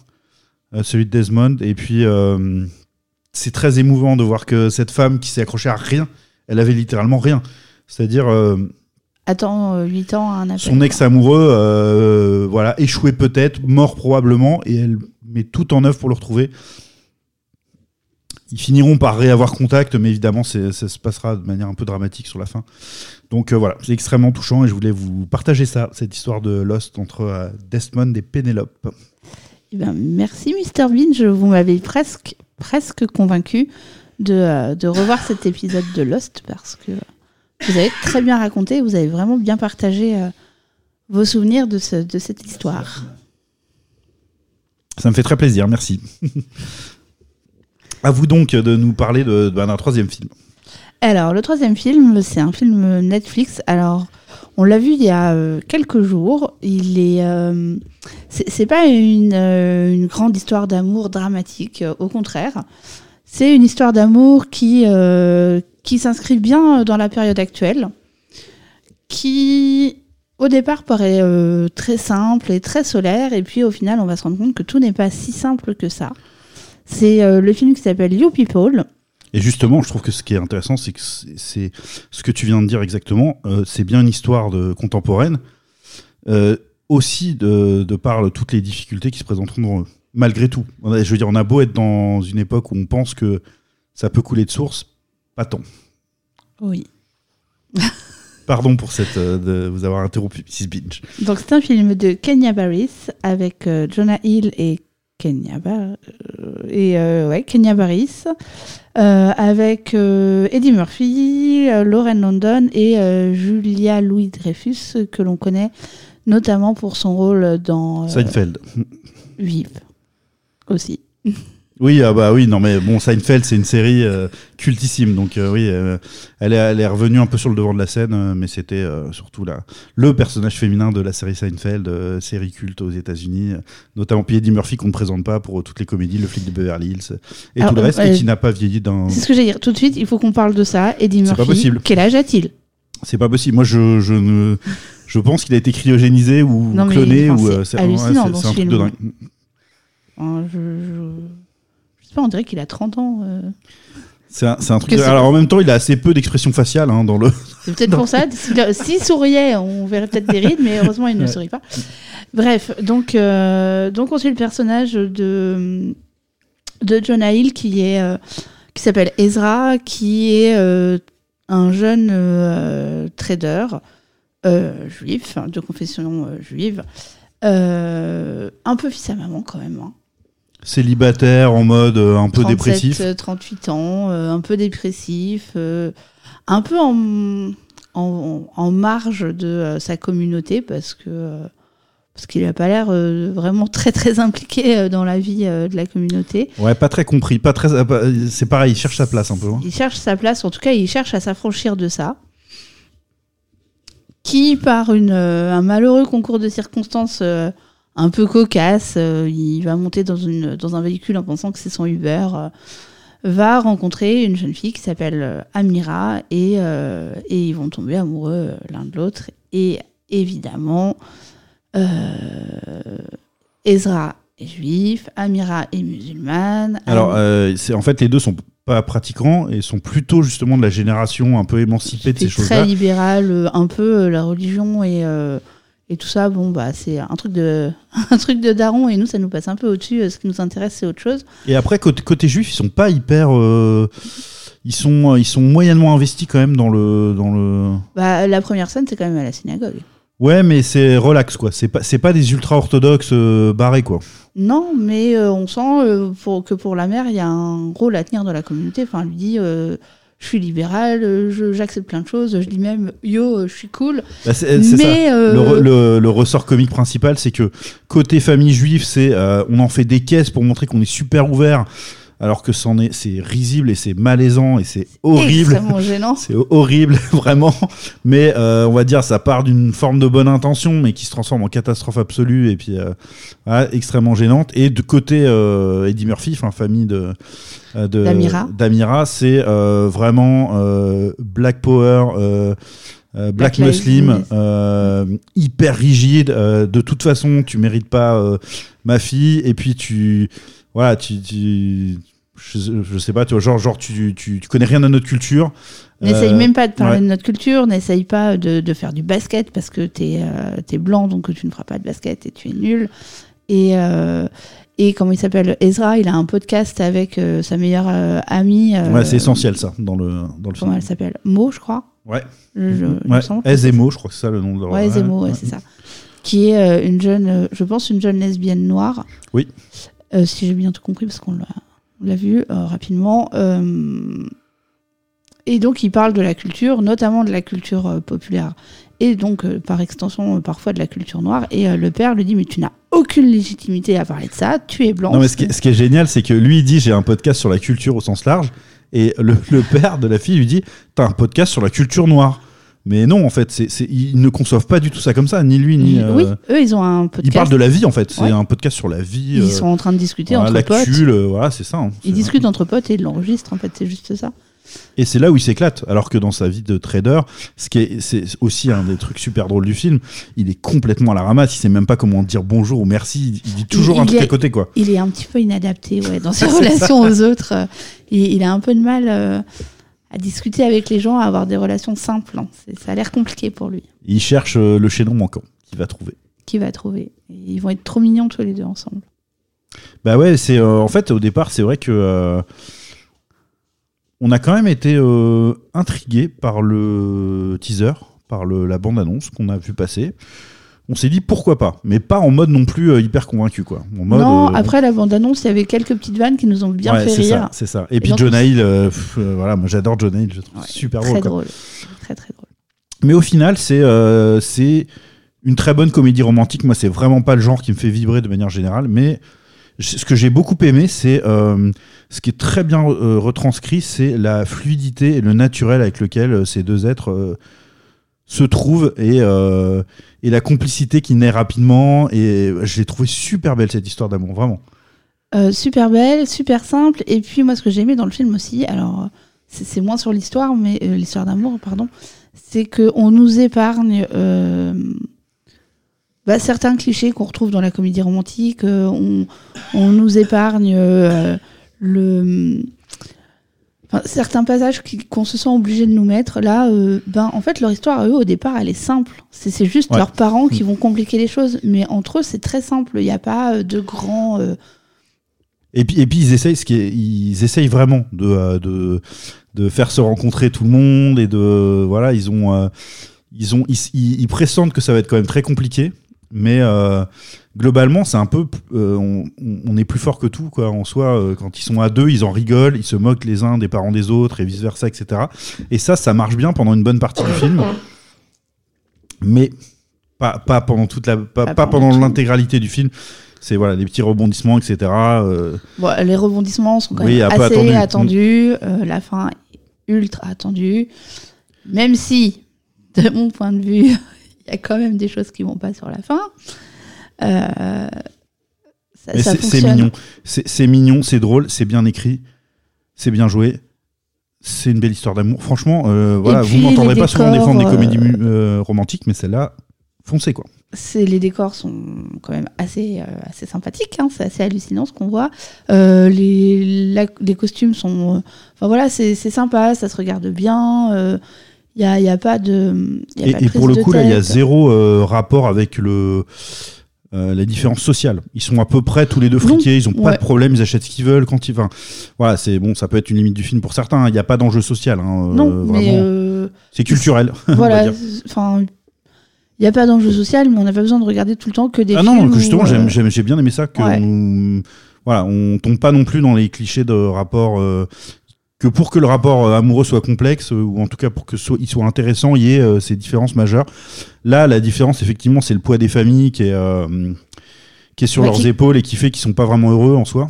celui de Desmond. Et puis c'est très émouvant de voir que cette femme qui s'est accrochée à rien, elle avait littéralement rien. C'est-à-dire euh, Attends euh, 8 ans à un appel. son ex-amoureux, euh, voilà, échoué peut-être, mort probablement, et elle met tout en œuvre pour le retrouver. Ils finiront par réavoir contact, mais évidemment, ça se passera de manière un peu dramatique sur la fin. Donc euh, voilà, c'est extrêmement touchant et je voulais vous partager ça, cette histoire de Lost entre euh, Desmond et Pénélope. Eh ben, merci Mr Binge, vous m'avez presque, presque convaincu de, euh, de revoir cet épisode de Lost parce que vous avez très bien raconté, vous avez vraiment bien partagé euh, vos souvenirs de, ce- de cette histoire. Ça me fait très plaisir, merci. à vous donc de nous parler de- de- d'un troisième film. Alors, le troisième film, c'est un film Netflix. Alors, on l'a vu il y a euh, quelques jours. Il est, euh, c'est pas une, euh, une grande histoire d'amour dramatique, euh, au contraire. C'est une histoire d'amour qui, qui s'inscrit bien dans la période actuelle, qui au départ paraît très simple et très solaire, et puis au final, on va se rendre compte que tout n'est pas si simple que ça. C'est le film qui s'appelle You People. Et justement, je trouve que ce qui est intéressant, c'est que c'est ce que tu viens de dire exactement. euh, c'est bien une histoire de, contemporaine, euh, aussi de, de par toutes les difficultés qui se présenteront devant eux. Malgré tout, je veux dire, on a beau être dans une époque où on pense que ça peut couler de source, pas tant. Oui. Pardon pour cette, euh, de vous avoir interrompu, Mrs. Binge. Donc c'est un film de Kenya Barris avec Jonah Hill et Kenya Bar- euh, et euh, ouais Kenya Barris euh, avec euh, Eddie Murphy, Lauren London et Julia Louis Dreyfus que l'on connaît notamment pour son rôle dans Seinfeld. Vive aussi. Oui, ah bah oui, non mais bon, Seinfeld, c'est une série euh, cultissime, donc euh, oui, euh, elle, est, elle est revenue un peu sur le devant de la scène, mais c'était surtout la, le personnage féminin de la série Seinfeld, série culte aux États-Unis, notamment puis Eddie Murphy qu'on ne présente pas pour toutes les comédies, le flic de Beverly Hills et Alors, tout le reste, et qui n'a pas vieilli d'un. C'est ce que j'allais dire. Tout de suite, il faut qu'on parle de ça. Eddie pas Murphy. possible. Quel âge a-t-il? C'est pas possible. Moi, je, je ne, je pense qu'il a été cryogénisé ou Non, mais, cloné enfin, ou c'est hallucinant ouais, dans c'est ce un truc film. de dingue. Je, je... sais pas, on dirait qu'il a 30 ans. euh. C'est un, c'est un truc. Que de- c'est- Alors en même temps, il a assez peu d'expression faciale hein, dans le. C'est peut-être pour ça. S'il s'il souriait, on verrait peut-être des rides, mais heureusement, il ne Ouais. sourit pas. Bref, donc, euh, donc on suit le personnage de, de Jonah Hill qui est euh, qui s'appelle Ezra, qui est euh, un jeune euh, trader euh, juif, de confession euh, juive, euh, un peu fils à maman quand même. hein. Célibataire en mode euh, un peu 37, dépressif. euh, 38 ans, euh, un peu dépressif, euh, un peu en, en, en marge de euh, sa communauté parce que euh, parce qu'il n'a pas l'air euh, vraiment très très impliqué euh, dans la vie euh, de la communauté. Ouais, pas très compris. Pas très. euh, C'est pareil, il cherche sa place un peu. hein. Il cherche sa place, en tout cas, il cherche à s'affranchir de ça. Qui, par une, euh, un malheureux concours de circonstances euh, un peu cocasse, euh, il va monter dans, une, dans un véhicule en pensant que c'est son Uber, euh, va rencontrer une jeune fille qui s'appelle euh, Amira et, et ils vont tomber amoureux l'un de l'autre. Et évidemment, Ezra est juif, Amira est musulmane. Alors, euh, c'est en fait les deux sont pas pratiquants et sont plutôt justement de la génération un peu émancipée de ces c'est choses-là. très libéral, euh, un peu la religion et, euh, et tout ça. Bon, bah, c'est un truc de un truc de daron et nous, ça nous passe un peu au-dessus. Euh, Ce qui nous intéresse, c'est autre chose. Et après côté, côté juif, ils sont pas hyper. euh, ils sont ils sont moyennement investis quand même dans le dans le. Bah, la première scène, c'est quand même à la synagogue. Ouais, mais c'est relax quoi. C'est pas c'est pas des ultra orthodoxes euh, barrés quoi. Non, mais euh, on sent euh, pour, que pour la mère, il y a un rôle à tenir dans la communauté. Enfin, elle lui dit. Je suis libéral, euh, je- j'accepte plein de choses, je dis même yo, euh, je suis cool. Bah, Mais, ça. euh, Le, le- le ressort comique principal, c'est que côté famille juive, c'est euh, on en fait des caisses pour montrer qu'on est super ouvert, alors que c'en est, c'est risible et c'est malaisant et c'est horrible. Extrêmement gênant. C'est horrible, vraiment. Mais euh, on va dire, ça part d'une forme de bonne intention, mais qui se transforme en catastrophe absolue et puis euh, voilà, extrêmement gênante. Et de côté euh, Eddie Murphy, enfin famille de D'Amira. d'Amira, c'est vraiment Black Power. euh, Black, Muslim, euh, hyper rigide. euh, de toute façon, tu mérites pas ma fille. Et puis tu, voilà, tu, tu- je, je sais pas, tu vois, genre, genre tu, tu, tu connais rien à notre culture. N'essaye Euh, même pas de parler ouais. de notre culture, n'essaye pas de, de faire du basket parce que t'es es blanc donc tu ne feras pas de basket et tu es nul. Et, euh, et comment il s'appelle Ezra, il a un podcast avec euh, sa meilleure euh, amie. euh, Ouais, c'est essentiel ça dans le dans le Comment film. elle s'appelle Mo, je crois. Ouais. Je- je- me ouais. je crois que c'est ça le nom de leur. Ouais, ouais, c'est ça. Qui est euh, une jeune, euh, je pense, une jeune lesbienne noire. Oui. Euh, si j'ai bien tout compris, parce qu'on l'a vu euh, rapidement. Euh, et donc, il parle de la culture, notamment de la culture populaire, et donc, par extension, parfois de la culture noire. Et le père lui dit Mais tu n'as aucune légitimité à parler de ça, tu es blanc. Non, mais ce qui, est- ce qui est génial, c'est que lui il dit j'ai un podcast sur la culture au sens large, et le, le père de la fille lui dit t'as un podcast sur la culture noire. Mais non, en fait, ils ne conçoivent pas du tout ça comme ça, ni lui ni. euh, Oui, eux, ils ont un podcast. Ils parlent de la vie en fait. C'est Ouais. un podcast sur la vie. Ils euh, sont en train de discuter voilà, entre potes. le- voilà, c'est ça. hein. Ils discutent entre potes et ils l'enregistrent, en fait, c'est juste ça. Et c'est là où il s'éclate. Alors que dans sa vie de trader, ce qui est, c'est aussi un des trucs super drôles du film, il est complètement à la ramasse. Il sait même pas comment dire bonjour ou merci. Il dit toujours Il- un il truc est- à côté, quoi. Il est un petit peu inadapté ouais, dans ses relations aux autres. euh, Il, il a un peu de mal euh, à discuter avec les gens, à avoir des relations simples. hein. Ça a l'air compliqué pour lui. Il cherche euh, le chaînon manquant qu'il va trouver. Qui va trouver Et Ils vont être trop mignons tous les deux ensemble. Bah ouais, c'est euh, en fait au départ, c'est vrai que euh, on a quand même été euh, intrigué par le teaser, par le, la bande annonce qu'on a vu passer. On s'est dit pourquoi pas, mais pas en mode non plus euh, hyper convaincu quoi. En mode, non, euh, après la bande-annonce, il y avait quelques petites vannes qui nous ont bien ouais, fait c'est rire. ça, c'est ça. Et, puis donc, Jonah Hill, euh, pff, voilà, moi j'adore Jonah Hill, je trouve super Très drôle. Très très drôle. Mais au final, c'est c'est une très bonne comédie romantique. Moi, c'est vraiment pas le genre qui me fait vibrer de manière générale. Mais ce que j'ai beaucoup aimé, c'est euh, ce qui est très bien euh, retranscrit, c'est la fluidité et le naturel avec lequel euh, ces deux êtres se trouvent et, euh, et la complicité qui naît rapidement. Et je l'ai trouvé super belle cette histoire d'amour, vraiment. Euh, super belle, super simple. Et puis moi, ce que j'ai aimé dans le film aussi, alors c'est moins sur l'histoire, mais euh, l'histoire d'amour, pardon, c'est qu'on nous épargne bah, certains clichés qu'on retrouve dans la comédie romantique. on, on nous épargne le enfin, certains passages qu'on se sent obligé de nous mettre. Là, euh, ben en fait, leur histoire eux au départ, elle est simple. C'est juste Ouais. leurs parents qui vont compliquer les choses, mais entre eux, c'est très simple. Il n'y a pas euh, de grands euh, Et puis, et puis ils essayent, ce qui est- ils essayent vraiment de, euh, de, de faire se rencontrer tout le monde et de voilà, ils ont, ils ont, ils, ils- ils pressentent que ça va être quand même très compliqué. Mais euh, globalement, c'est un peu, euh, on, on est plus fort que tout, quoi. En soi, euh, quand ils sont à deux, ils en rigolent, ils se moquent les uns des parents des autres et vice versa, etc. Et ça, ça marche bien pendant une bonne partie du film, mais pas, pas pendant toute la, pas, Pas pas pendant l'intégralité du film. C'est voilà les petits rebondissements, etc. Bon, les rebondissements sont quand Oui, même assez attendus. la fin ultra attendue. Même si, de mon point de vue, y a quand même des choses qui vont pas sur la fin. Euh, ça, c'est mignon, c'est mignon, c'est drôle, c'est bien écrit, c'est bien joué. C'est une belle histoire d'amour. Franchement, euh, voilà, vous m'entendrez pas souvent décors, défendre des euh, comédies euh, romantiques, mais celle-là, foncez quoi. Les décors sont quand même assez euh, assez sympathiques. hein, c'est assez hallucinant ce qu'on voit. Les la- les costumes sont. Enfin voilà, c'est c'est sympa, ça se regarde bien. Il y a, y a pas de. il y a Et, pas de et pour le coup, là, il y a zéro euh, rapport avec le. euh, les différences sociales. Ils sont à peu près tous les deux friqués, ils ont pas ouais. de problème, ils achètent ce qu'ils veulent quand ils. Enfin, voilà, c'est bon, ça peut être une limite du film pour certains. hein, Il n'y a pas d'enjeu social. hein, euh, Non, mais euh, c'est culturel. voilà. Enfin, il n'y a pas d'enjeu social, mais on n'a pas besoin de regarder tout le temps que des Ah films. non, justement, j'ai bien aimé ça. Que ouais. on, voilà, on tombe pas non plus dans les clichés de rapport. Que pour que le rapport euh, amoureux soit complexe, euh, ou en tout cas pour que soit, il soit intéressant, il y ait euh, ces différences majeures. Là, la différence, effectivement, c'est le poids des familles qui est, qui est sur Ouais, leurs qui- épaules et qui fait qu'ils sont pas vraiment heureux en soi.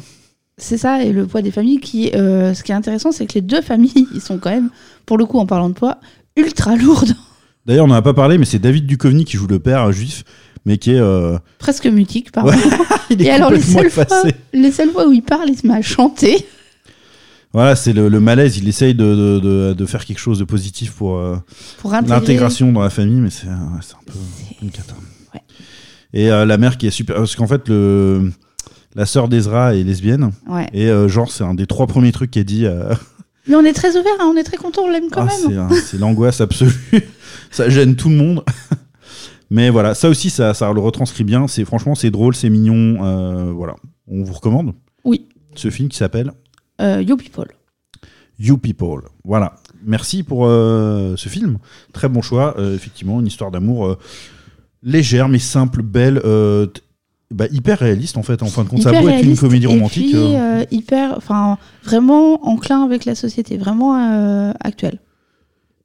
C'est ça, et le poids des familles. Qui, euh, ce qui est intéressant, c'est que les deux familles, ils sont quand même, pour le coup, en parlant de poids, ultra lourdes, D'ailleurs, on n'en a pas parlé, mais c'est David Duchovny qui joue le père juif, mais qui est. euh, presque. Ouais, il est et alors, les seules, fois, les seules fois où il parle, il se met à chanter. Voilà, c'est le, le malaise. Il essaye de, de, de- de faire quelque chose de positif pour. euh, Pour l'intégration dans la famille, mais c'est ouais, un peu une cata. Ouais. Et euh, la mère qui est super, parce qu'en fait le la sœur d'Ezra est lesbienne Ouais. et euh, genre c'est un des trois premiers trucs qu'elle dit. euh, Mais on est très ouvert, hein, on est très content, on l'aime quand ah, même. c'est l'angoisse absolue. ça gêne tout le monde. Mais voilà, ça aussi, ça, ça le retranscrit bien. Franchement, c'est drôle, c'est mignon. voilà, on vous recommande. Oui. Ce film qui s'appelle Euh, Yo People. You People. Voilà. Merci pour euh, ce film. Très bon choix. Euh, effectivement, une histoire d'amour légère mais simple, belle, bah, hyper réaliste en fait. En fin de compte, ça a Hyper beau être une comédie et romantique. puis, euh, hyper, enfin, vraiment enclin avec la société, vraiment actuelle.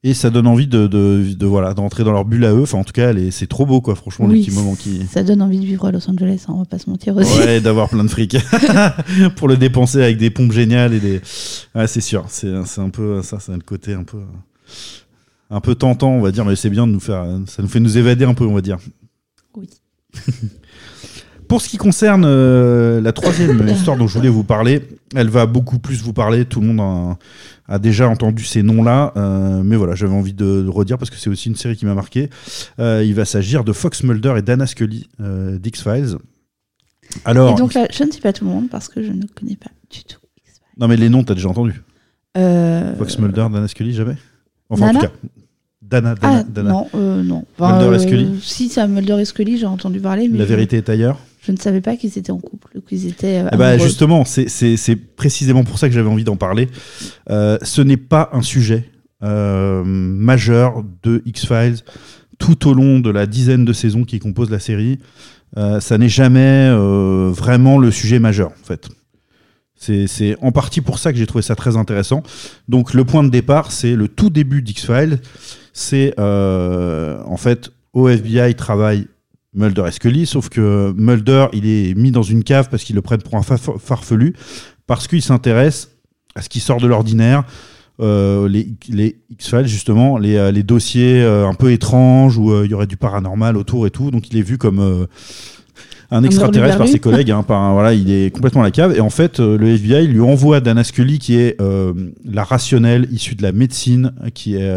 Et ça donne envie de, de, de, voilà d'entrer dans leur bulle à eux. Enfin, en tout cas, c'est trop beau quoi. Franchement, les Oui, petits moments qui. Ça donne envie de vivre à Los Angeles, hein, on va pas se mentir aussi. Ouais, d'avoir plein de fric pour le dépenser avec des pompes géniales et des. C'est sûr. C'est c'est un peu ça, c'est le côté un peu un peu tentant, on va dire, mais c'est bien de nous faire. Ça nous fait nous évader un peu, on va dire. Oui. Pour ce qui concerne euh, la troisième histoire dont je voulais vous parler, elle va beaucoup plus vous parler. Tout le monde a, a déjà entendu ces noms-là, euh, mais voilà, j'avais envie de le redire parce que c'est aussi une série qui m'a marqué. Euh, il va s'agir de Fox Mulder et Dana Scully d'X-Files. Alors, Et donc là, je ne sais pas tout le monde parce que je ne connais pas du tout. non mais les noms, t'as déjà entendu. Fox Mulder, Dana Scully, jamais Enfin, Nana en tout cas. Dana, Dana, Ah Dana. non, euh, non. Mulder et Scully Si, c'est Mulder et Scully, j'ai entendu parler, mais La vérité est ailleurs. Je, ne savais pas qu'ils étaient en couple, qu'ils étaient. euh, Eh ben, justement, c'est- précisément pour ça que j'avais envie d'en parler. Euh, ce n'est pas un sujet euh, majeur de X-Files tout au long de la dizaine de saisons qui composent la série. Ça n'est jamais vraiment le sujet majeur, en fait. C'est c'est en partie pour ça que j'ai trouvé ça très intéressant. Donc le point de départ, c'est le tout début d'X-Files. C'est en fait au FBI travaille Mulder et Scully, sauf que Mulder, il est mis dans une cave parce qu'ils le prennent pour un fa- farfelu, parce qu'il s'intéresse à ce qui sort de l'ordinaire, euh, les, les X-Files justement, les, euh, les dossiers euh, un peu étranges où euh, il y aurait du paranormal autour et tout. Donc il est vu comme un extraterrestre par ses collègues. hein, par un- voilà, il est complètement à la cave. Et en fait, le FBI lui envoie Dana Scully, qui est la rationnelle issue de la médecine, qui est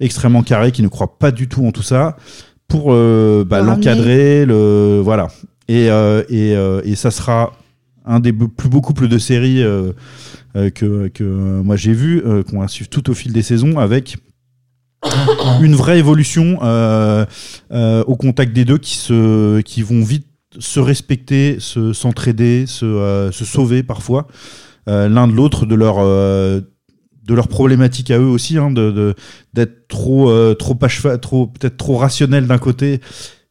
extrêmement carrée, qui ne croit pas du tout en tout ça, pour euh, bah, Pour l'encadrer, le voilà. Et, euh, et, euh, et ça sera un des be- plus beaux couples de séries que, que moi j'ai vu, euh, qu'on va suivre tout au fil des saisons, avec une vraie évolution euh, euh, au contact des deux qui, se, qui vont vite se respecter, se, s'entraider, se, euh, se sauver parfois, euh, l'un de l'autre de leur, euh, de leurs problématiques à eux aussi, hein, de, d'être trop, euh, trop, peut-être trop rationnel d'un côté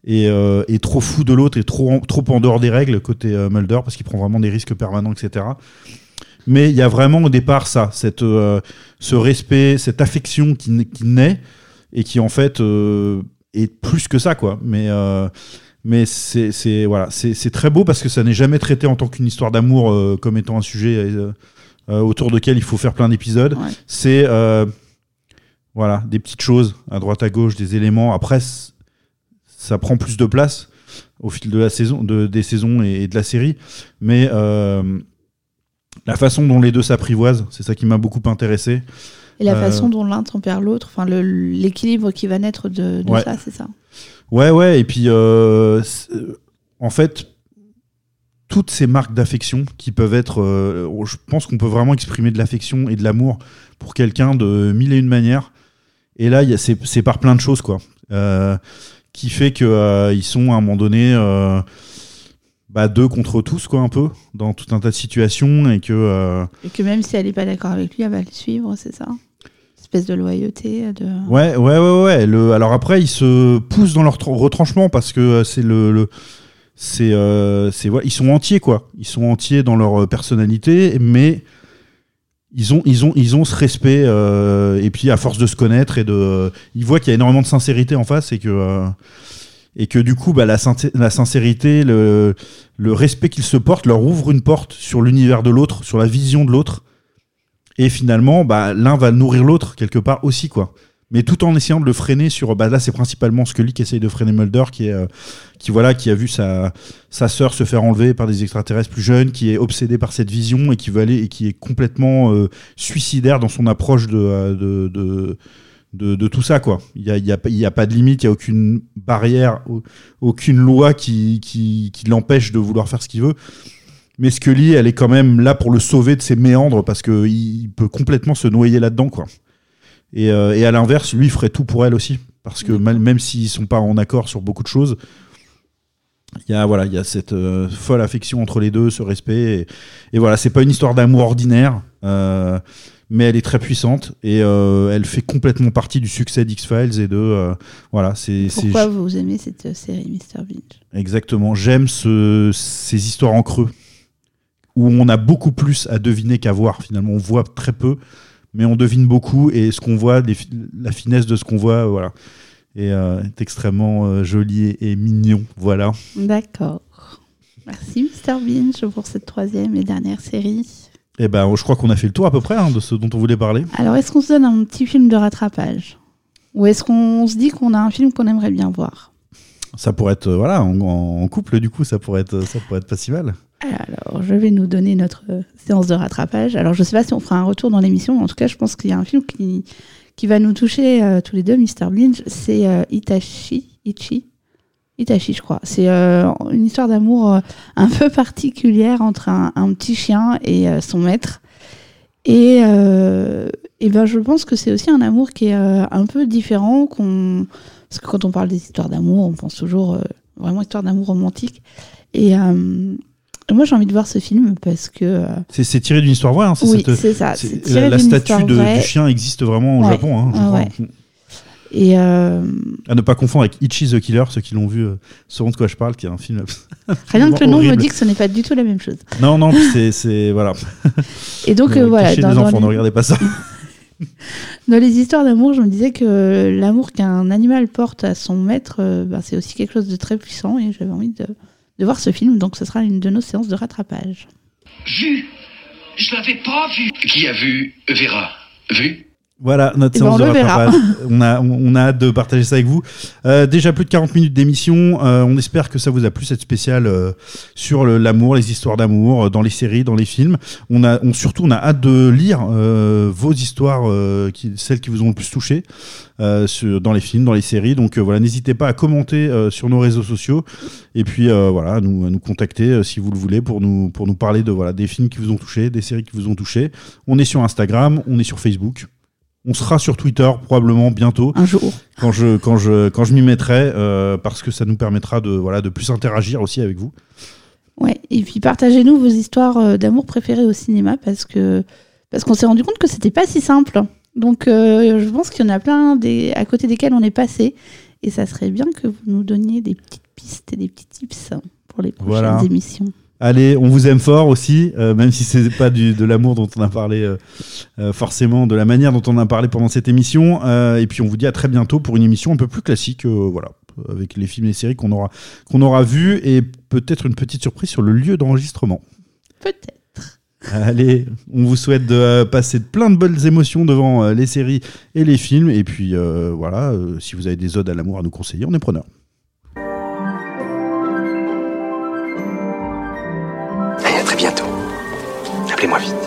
et, euh, et trop fou de l'autre et trop en, trop en dehors des règles côté euh, Mulder parce qu'il prend vraiment des risques permanents, etc. Mais il y a vraiment au départ ça, cette, ce respect, cette affection qui, naît et qui en fait est plus que ça quoi. Mais mais c'est voilà, c'est très beau parce que ça n'est jamais traité en tant qu'une histoire d'amour comme étant un sujet autour duquel il faut faire plein d'épisodes. Ouais. C'est euh, voilà des petites choses à droite à gauche, des éléments. Après, ça prend plus de place au fil de la saison, de, des saisons et, et de la série. Mais euh, la façon dont les deux s'apprivoisent, c'est ça qui m'a beaucoup intéressé. Et la Euh, façon dont l'un tempère l'autre, enfin l'équilibre qui va naître de, de Ouais. ça, c'est ça. Ouais, ouais, et puis euh, en fait, toutes ces marques d'affection qui peuvent être. euh, je pense qu'on peut vraiment exprimer de l'affection et de l'amour pour quelqu'un de mille et une manières. Et là, c'est par plein de choses, quoi. Euh, qui fait qu'ils sont à un moment donné euh, bah, deux contre tous, quoi, un peu, dans tout un tas de situations, et que. euh, Et que même si elle n'est pas d'accord avec lui, elle va le suivre, c'est ça? Espèce de loyauté. De... Ouais, ouais, ouais, ouais. Le, alors après, ils se poussent dans leur tr- retranchement parce que euh, c'est le, le- c'est, euh, c'est, ils sont entiers quoi. Ils sont entiers dans leur euh, personnalité, mais ils ont, ils ont, ils ont ce respect. euh, et puis à force de se connaître et de, ils voient qu'il y a énormément de sincérité en face et que, et que du coup, bah, la sincérité, le, le respect qu'ils se portent leur ouvre une porte sur l'univers de l'autre, sur la vision de l'autre. Et finalement, bah, l'un va nourrir l'autre quelque part aussi, quoi. Mais tout en essayant de le freiner sur. Bah, là, c'est principalement Scully qui essaye de freiner Mulder, qui, euh, voilà, qui a vu sa, sœur se faire enlever par des extraterrestres plus jeunes, qui est obsédé par cette vision et qui veut aller et qui est complètement euh, suicidaire dans son approche de, euh, tout ça. Il n'y a, pas- de limite, il n'y a aucune barrière, au- aucune loi qui, l'empêche de vouloir faire ce qu'il veut. Mais Scully, elle est quand même là pour le sauver de ses méandres parce qu'il il peut complètement se noyer là-dedans. Et, euh, et à l'inverse, lui, ferait tout pour elle aussi. Parce que mal- même s'ils sont pas en accord sur beaucoup de choses, il y a, voilà, il y a cette euh, folle affection entre les deux, ce respect. Et, et voilà, c'est pas une histoire d'amour ordinaire, euh, mais elle est très puissante et euh, elle fait complètement partie du succès d'X-Files et de. voilà, c'est. Pourquoi vous aimez cette série, Mr. Binge Exactement. J'aime ce- ces histoires en creux où on a beaucoup plus à deviner qu'à voir. Finalement, on voit très peu, mais on devine beaucoup et ce qu'on voit, les la finesse de ce qu'on voit, voilà, est, euh, est extrêmement euh, joli et, et mignon. Voilà. D'accord. Merci, Mr. Binge, pour cette troisième et dernière série. Et ben, je crois qu'on a fait le tour à peu près hein, de ce dont on voulait parler. Alors, est-ce qu'on se donne un petit film de rattrapage? Ou est-ce qu'on se dit qu'on a un film qu'on aimerait bien voir? Ça pourrait être, euh, voilà, en, en couple du coup, ça pourrait être, ça pourrait être pas si mal. Alors, je vais nous donner notre euh, séance de rattrapage. Alors, je sais pas si on fera un retour dans l'émission, mais en tout cas, je pense qu'il y a un film qui, va nous toucher euh, tous les deux, Mr. Binge. C'est euh, Itachi. Ichi Itachi, je crois. C'est euh, une histoire d'amour un peu particulière entre un, petit chien et son maître. Et, ben, je pense que c'est aussi un amour qui est un peu différent. Parce que quand on parle des histoires d'amour, on pense toujours vraiment histoire d'amour romantique. Et moi, j'ai envie de voir ce film parce que. euh, C'est tiré d'une histoire vraie. hein, oui, c'est ça. la, statue de- du chien existe vraiment au Ouais. Japon. hein, je Ah crois. ouais. Et euh, À ne pas confondre avec Ichi the Killer, ceux qui l'ont vu euh, sauront de quoi je parle, qui est un film. rien que le nom me dit que ce n'est pas du tout la même chose. Non, non, c'est-. Voilà. Et donc, euh, voilà. Dans, les dans enfants, les, ne regardez pas ça. dans les histoires d'amour, je me disais que l'amour qu'un animal porte à son maître, ben, c'est aussi quelque chose de très puissant et j'avais envie de, de voir ce film. Donc, ce sera une de nos séances de rattrapage. Vu Je l'avais pas vu. Qui a vu Vera? Vu? Voilà, notre Eh ben, séance on de rattrapage. on, a, on, a hâte de partager ça avec vous. Euh, déjà plus de 40 minutes d'émission. Euh, on espère que ça vous a plu, cette spéciale euh, sur le- l'amour, les histoires d'amour, euh, dans les séries, dans les films. On a, on, surtout, on a hâte de lire euh, vos histoires, euh, qui, celles qui vous ont le plus touché euh, sur- dans les films, dans les séries. Donc voilà, n'hésitez pas à commenter euh, sur nos réseaux sociaux. Et puis euh, voilà, à nous, à nous contacter si vous le voulez pour nous, pour nous parler de voilà, des films qui vous ont touché, des séries qui vous ont touché. On est sur Instagram, on est sur Facebook. On sera sur Twitter probablement bientôt Un jour. quand je quand je quand je m'y mettrai euh, parce que ça nous permettra de voilà de plus interagir aussi avec vous. Ouais. Et puis, partagez-nous vos histoires euh, d'amour préférées au cinéma parce que parce qu'on s'est rendu compte que c'était pas si simple. Donc, euh, je pense qu'il y en a plein des, à côté desquels on est passé. Et ça serait bien que vous nous donniez des petites pistes et des petits tips pour les prochaines Voilà. émissions. Allez, on vous aime fort aussi, euh, même si c'est pas du, de l'amour dont on a parlé euh, euh, forcément, de la manière dont on a parlé pendant cette émission. Et puis on vous dit à très bientôt pour une émission un peu plus classique, voilà, avec les films et les séries qu'on aura qu'on aura vus et peut-être une petite surprise sur le lieu d'enregistrement. Peut-être. Allez, on vous souhaite de passer plein de bonnes émotions devant les séries et les films. Et puis voilà, si vous avez des odes à l'amour à nous conseiller, on est preneur. Appelez-moi vite.